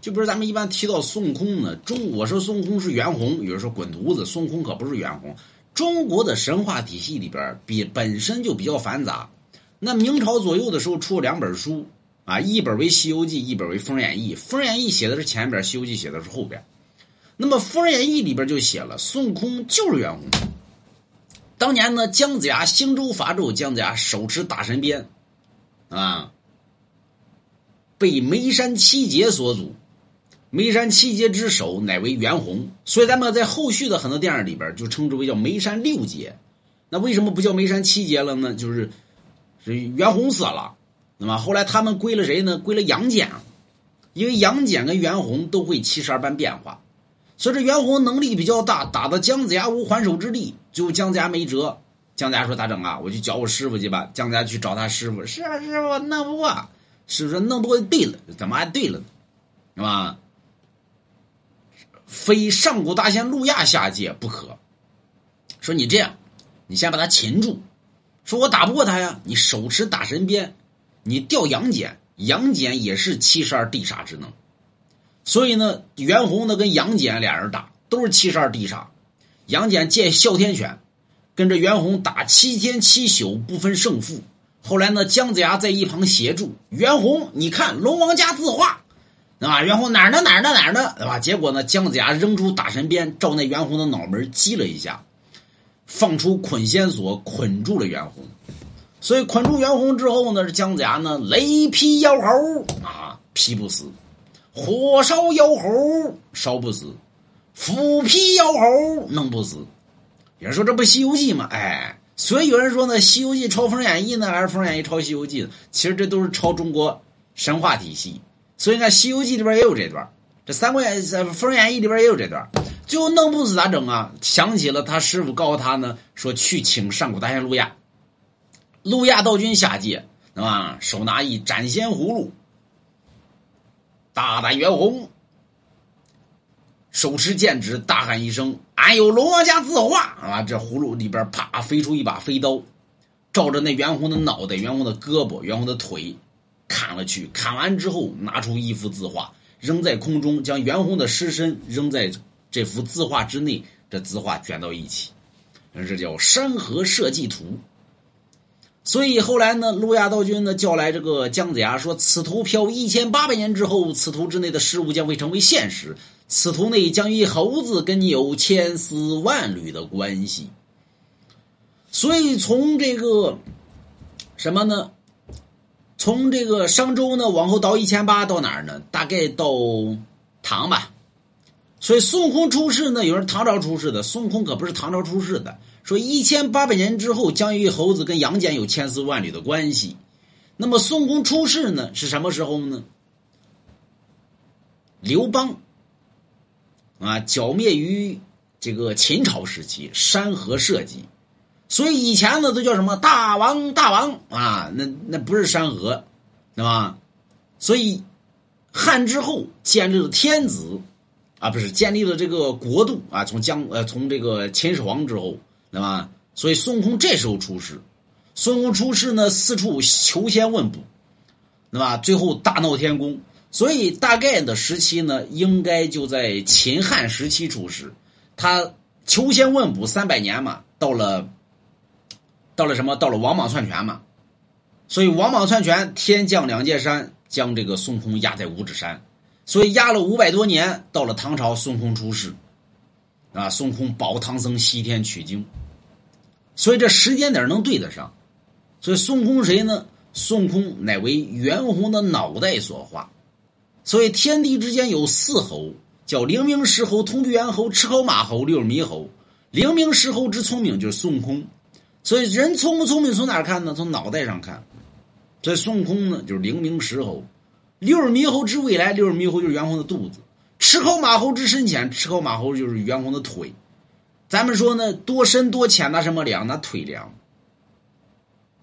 就比如咱们一般提到孙悟空呢，中我说孙悟空是袁弘，有人说滚犊子，孙悟空可不是袁弘。中国的神话体系里边比本身就比较繁杂。那明朝左右的时候出了两本书啊，一本为《西游记》，一本为《封神演义》。《封神演义》写的是前边，《西游记》写的是后边。那么《封神演义》里边就写了孙悟空就是袁弘。当年呢，姜子牙兴州伐纣，姜子牙手持大神鞭，啊，被眉山七杰所阻。眉山七杰之首乃为袁弘，所以咱们在后续的很多电影里边就称之为叫眉山六杰。那为什么不叫眉山七杰了呢？就是是袁弘死了，那么后来他们归了谁呢？归了杨戬，因为杨戬跟袁弘都会七十二般变化，所以这袁弘能力比较大，打的姜子牙无还手之力。最后姜子牙没辙，姜子牙说咋整啊？我去找我师傅去吧。姜子牙去找他师傅，是啊，师傅弄不过，师傅说弄不过就对了，怎么还对了呢？是吧？非上古大仙路亚下界不可。说你这样，你先把他擒住。说我打不过他呀，你手持打神鞭，你吊杨戬，杨戬也是七十二地煞之能。所以呢，袁弘呢跟杨戬俩人打，都是七十二地煞。杨戬借哮天犬，跟着袁弘打七天七宿不分胜负。后来呢，姜子牙在一旁协助袁弘，你看龙王家字画。对吧？袁弘哪儿呢？哪儿呢？哪儿呢？对吧？结果呢？姜子牙扔出打神鞭，照那袁弘的脑门击了一下，放出捆仙索，捆住了袁弘。所以捆住袁弘之后呢，这姜子牙呢，雷劈妖猴啊，劈不死；火烧妖猴，烧不死；斧劈妖猴，弄不死。有人说这不《西游记》吗？哎，所以有人说呢，《西游记》抄《封神演义》呢，还是《封神演义》抄《西游记》？其实这都是抄中国神话体系。所以看《西游记》里边也有这段，这《三国演》《封神演义》里边也有这段。最后弄不死咋整啊？想起了他师傅告诉他呢，说去请上古大仙路亚。路亚道君下界，对吧？手拿一斩仙葫芦，大胆袁弘，手持剑指，大喊一声：“俺有龙王家字画！”啊，这葫芦里边啪飞出一把飞刀，照着那袁弘的脑袋、袁弘的胳膊、袁弘的腿。砍了去，砍完之后拿出一幅字画，扔在空中，将袁弘的尸身扔在这幅字画之内，这字画卷到一起，这叫山河社稷图。所以后来呢，路亚道君呢叫来这个姜子牙，说：“此图飘一千八百年之后，此图之内的事物将会成为现实，此图内将与猴子跟你有千丝万缕的关系。”所以从这个什么呢？从这个商周呢往后倒一千八到哪儿呢？大概到唐吧。所以孙悟空出世呢，有人唐朝出世的，孙悟空可不是唐朝出世的。说一千八百年之后，将与猴子跟杨戬有千丝万缕的关系。那么孙悟空出世呢是什么时候呢？刘邦啊，剿灭于这个秦朝时期，山河社稷。所以以前呢都叫什么大王大王啊？那那不是山河，对吧？所以汉之后建立了天子啊，不是建立了这个国度啊。从江呃从这个秦始皇之后，对吧？所以孙悟空这时候出世，孙悟空出世呢四处求仙问卜，对吧？最后大闹天宫。所以大概的时期呢，应该就在秦汉时期出世。他求仙问卜三百年嘛，到了。到了什么？到了王莽篡权嘛，所以王莽篡权，天降两界山，将这个孙悟空压在五指山，所以压了五百多年。到了唐朝，孙悟空出世，啊，孙悟空保唐僧西天取经，所以这时间点能对得上。所以孙悟空谁呢？孙悟空乃为袁弘的脑袋所化。所以天地之间有四猴，叫灵明石猴、通臂猿猴、赤口马猴、六耳猕猴。灵明石猴之聪明，就是孙悟空。所以人聪不聪明从哪看呢？从脑袋上看。所以孙悟空呢，就是灵明石猴；六耳猕猴之未来，六耳猕猴就是袁弘的肚子；赤口马猴之深浅，赤口马猴就是袁弘的腿。咱们说呢，多深多浅拿什么量？拿腿量。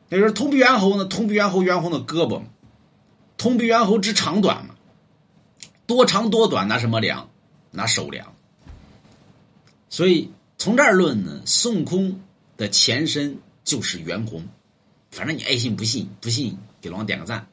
那就是通臂猿猴呢？通臂猿猴袁弘的胳膊。通臂猿猴之长短嘛？多长多短拿什么量？拿手量。所以从这儿论呢，孙悟空。的前身就是袁弘，反正你爱信不信，不信给老王点个赞。